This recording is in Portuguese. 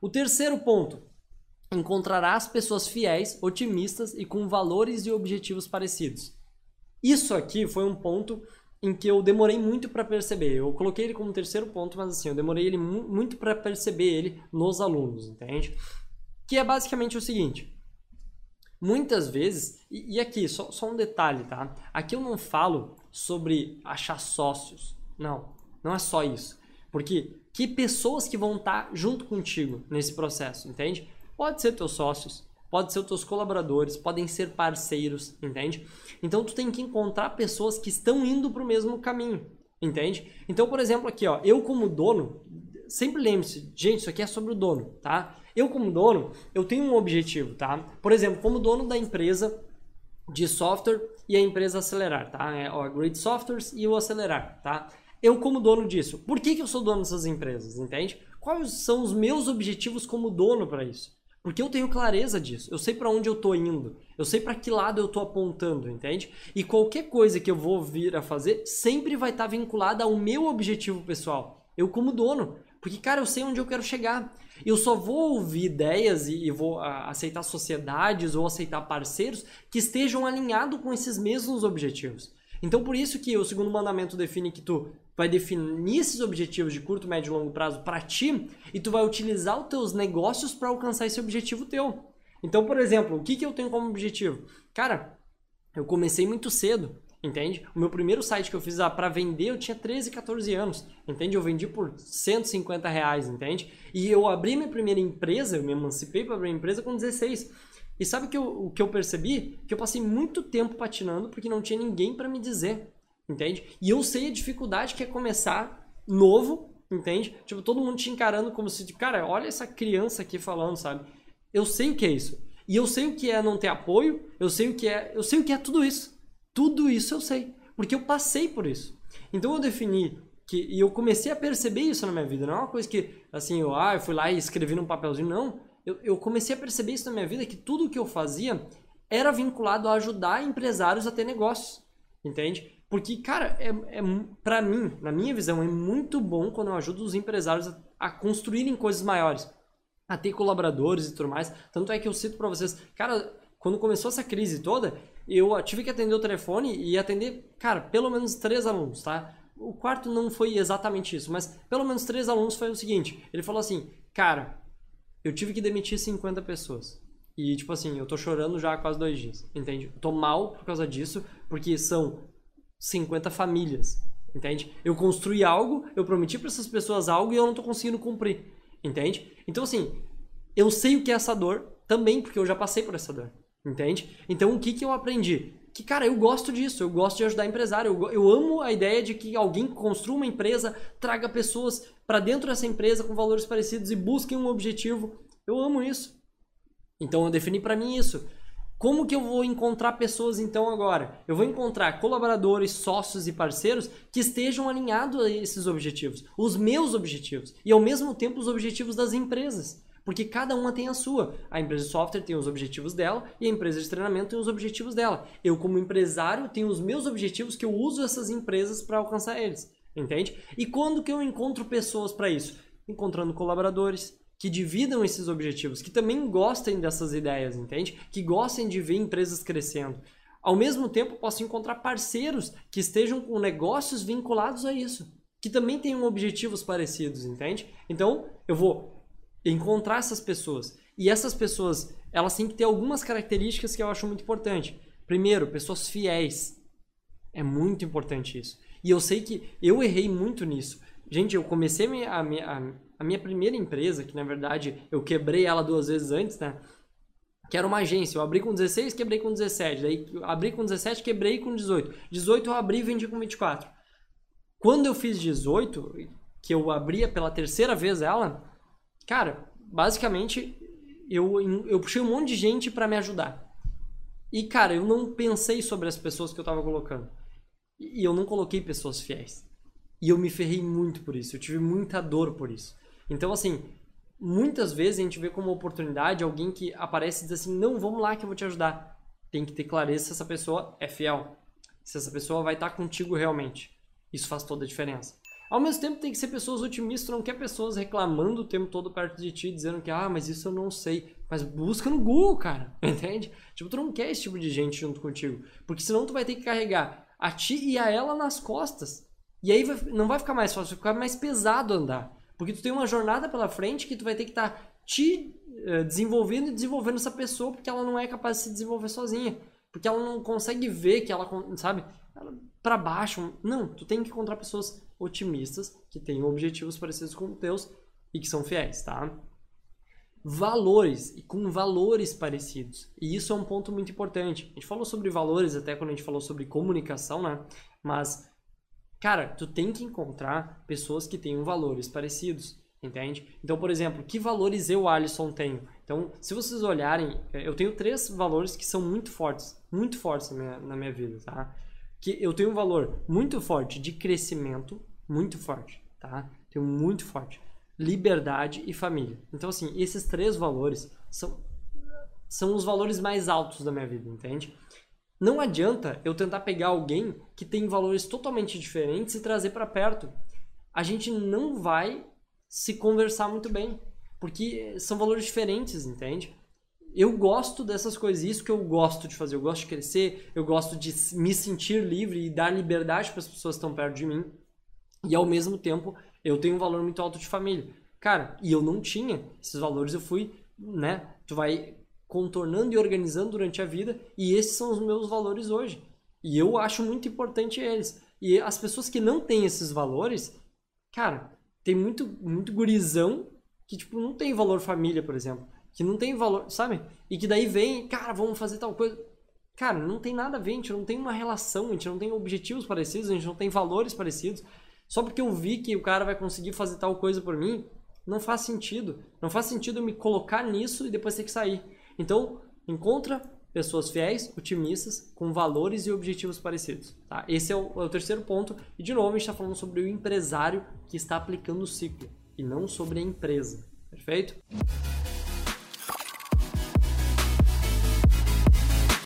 O terceiro ponto, encontrarás pessoas fiéis, otimistas e com valores e objetivos parecidos. Isso aqui foi um ponto em que eu demorei muito para perceber. Eu coloquei ele como terceiro ponto, mas assim, eu demorei ele mu muito para perceber ele nos alunos, entende? Que é basicamente o seguinte: muitas vezes, e, e aqui, só, só um detalhe, tá? Aqui eu não falo sobre achar sócios. Não, não é só isso. Porque que pessoas que vão estar junto contigo nesse processo, entende? Pode ser teus sócios, pode ser teus colaboradores, podem ser parceiros, entende? Então tu tem que encontrar pessoas que estão indo para o mesmo caminho, entende? Então, por exemplo, aqui, ó, eu como dono, sempre lembre-se, gente, isso aqui é sobre o dono, tá? Eu como dono, eu tenho um objetivo, tá? Por exemplo, como dono da empresa de software e a empresa acelerar, tá? É a Great Softwares e o acelerar, tá? Eu como dono disso, por que, que eu sou dono dessas empresas, entende? Quais são os meus objetivos como dono para isso? Porque eu tenho clareza disso. Eu sei para onde eu tô indo. Eu sei para que lado eu tô apontando, entende? E qualquer coisa que eu vou vir a fazer sempre vai estar tá vinculada ao meu objetivo pessoal. Eu como dono. Porque, cara, eu sei onde eu quero chegar. Eu só vou ouvir ideias e, e vou a, ah, aceitar sociedades ou aceitar parceiros que estejam alinhados com esses mesmos objetivos. Então, por isso que o segundo mandamento define que tu vai definir esses objetivos de curto, médio e longo prazo para ti e tu vai utilizar os teus negócios para alcançar esse objetivo teu. Então, por exemplo, o que, que eu tenho como objetivo? Cara, eu comecei muito cedo, entende? O meu primeiro site que eu fiz ah, para vender eu tinha 13, 14 anos, entende? Eu vendi por 150 reais, entende? E eu abri minha primeira empresa, eu me emancipei para abrir a empresa com 16. E sabe que eu, o que eu percebi? Que eu passei muito tempo patinando porque não tinha ninguém para me dizer entende? E eu sei a dificuldade que é começar novo, entende? Tipo, todo mundo te encarando como se, cara, olha essa criança aqui falando, sabe? Eu sei o que é isso. E eu sei o que é não ter apoio, eu sei o que é, eu sei o que é tudo isso. Tudo isso eu sei, porque eu passei por isso. Então eu defini que e eu comecei a perceber isso na minha vida, não é uma coisa que assim, eu, ah, eu fui lá e escrevi num papelzinho, não. Eu, eu comecei a perceber isso na minha vida que tudo que eu fazia era vinculado a ajudar empresários a ter negócios, entende? Porque, cara, é, é para mim, na minha visão, é muito bom quando eu ajudo os empresários a, a construírem coisas maiores, a ter colaboradores e tudo mais. Tanto é que eu cito para vocês, cara, quando começou essa crise toda, eu tive que atender o telefone e atender, cara, pelo menos três alunos, tá? O quarto não foi exatamente isso, mas pelo menos três alunos foi o seguinte: ele falou assim, cara, eu tive que demitir 50 pessoas. E, tipo assim, eu tô chorando já há quase dois dias, entende? Tô mal por causa disso, porque são 50 famílias, entende? Eu construí algo, eu prometi para essas pessoas algo e eu não estou conseguindo cumprir, entende? Então, assim, eu sei o que é essa dor também, porque eu já passei por essa dor, entende? Então, o que, que eu aprendi? Que, cara, eu gosto disso, eu gosto de ajudar empresário, eu, eu amo a ideia de que alguém construa uma empresa, traga pessoas para dentro dessa empresa com valores parecidos e busquem um objetivo. Eu amo isso. Então, eu defini para mim isso. Como que eu vou encontrar pessoas então agora? Eu vou encontrar colaboradores, sócios e parceiros que estejam alinhados a esses objetivos, os meus objetivos, e ao mesmo tempo os objetivos das empresas. Porque cada uma tem a sua. A empresa de software tem os objetivos dela e a empresa de treinamento tem os objetivos dela. Eu, como empresário, tenho os meus objetivos que eu uso essas empresas para alcançar eles. Entende? E quando que eu encontro pessoas para isso? Encontrando colaboradores, que dividam esses objetivos, que também gostem dessas ideias, entende? Que gostem de ver empresas crescendo. Ao mesmo tempo, posso encontrar parceiros que estejam com negócios vinculados a isso, que também tenham objetivos parecidos, entende? Então, eu vou encontrar essas pessoas. E essas pessoas, elas têm que ter algumas características que eu acho muito importante. Primeiro, pessoas fiéis. É muito importante isso. E eu sei que eu errei muito nisso. Gente, eu comecei a, a, a minha primeira empresa, que na verdade eu quebrei ela duas vezes antes, né? Que era uma agência. Eu abri com 16, quebrei com 17. Daí abri com 17, quebrei com 18. 18 eu abri e vendi com 24. Quando eu fiz 18, que eu abria pela terceira vez ela, cara, basicamente eu, eu puxei um monte de gente para me ajudar. E, cara, eu não pensei sobre as pessoas que eu tava colocando. E eu não coloquei pessoas fiéis. E eu me ferrei muito por isso. Eu tive muita dor por isso. Então, assim, muitas vezes a gente vê como oportunidade alguém que aparece e diz assim: não, vamos lá que eu vou te ajudar. Tem que ter clareza se essa pessoa é fiel, se essa pessoa vai estar contigo realmente. Isso faz toda a diferença. Ao mesmo tempo, tem que ser pessoas otimistas, não quer pessoas reclamando o tempo todo perto de ti, dizendo que, ah, mas isso eu não sei. Mas busca no Google, cara, entende? Tipo, tu não quer esse tipo de gente junto contigo, porque senão tu vai ter que carregar a ti e a ela nas costas. E aí vai, não vai ficar mais fácil, vai ficar mais pesado andar. Porque tu tem uma jornada pela frente que tu vai ter que estar tá te uh, desenvolvendo e desenvolvendo essa pessoa, porque ela não é capaz de se desenvolver sozinha. Porque ela não consegue ver que ela, sabe, para baixo. Não, tu tem que encontrar pessoas otimistas, que têm objetivos parecidos com os teus e que são fiéis, tá? Valores e com valores parecidos. E isso é um ponto muito importante. A gente falou sobre valores até quando a gente falou sobre comunicação, né? Mas, cara, tu tem que encontrar pessoas que tenham valores parecidos. Entende? Então, por exemplo, que valores eu, Alisson, tenho? Então, se vocês olharem, eu tenho três valores que são muito fortes, muito fortes na minha, na minha vida, tá? Que eu tenho um valor muito forte de crescimento, muito forte, tá? Tenho muito forte. Liberdade e família. Então, assim, esses três valores são, são os valores mais altos da minha vida, entende? Não adianta eu tentar pegar alguém que tem valores totalmente diferentes e trazer para perto. A gente não vai se conversar muito bem, porque são valores diferentes, entende? Eu gosto dessas coisas, isso que eu gosto de fazer. Eu gosto de crescer, eu gosto de me sentir livre e dar liberdade para as pessoas que estão perto de mim. E ao mesmo tempo, eu tenho um valor muito alto de família. Cara, e eu não tinha esses valores, eu fui, né? Tu vai contornando e organizando durante a vida, e esses são os meus valores hoje. E eu acho muito importante eles. E as pessoas que não têm esses valores, cara, tem muito, muito gurizão que, tipo, não tem valor família, por exemplo. Que não tem valor, sabe? E que daí vem, cara, vamos fazer tal coisa. Cara, não tem nada a ver, a gente não tem uma relação, a gente não tem objetivos parecidos, a gente não tem valores parecidos. Só porque eu vi que o cara vai conseguir fazer tal coisa por mim, não faz sentido. Não faz sentido me colocar nisso e depois ter que sair. Então, encontra pessoas fiéis, otimistas, com valores e objetivos parecidos. Tá? Esse é o, é o terceiro ponto. E, de novo, a gente está falando sobre o empresário que está aplicando o ciclo e não sobre a empresa. Perfeito?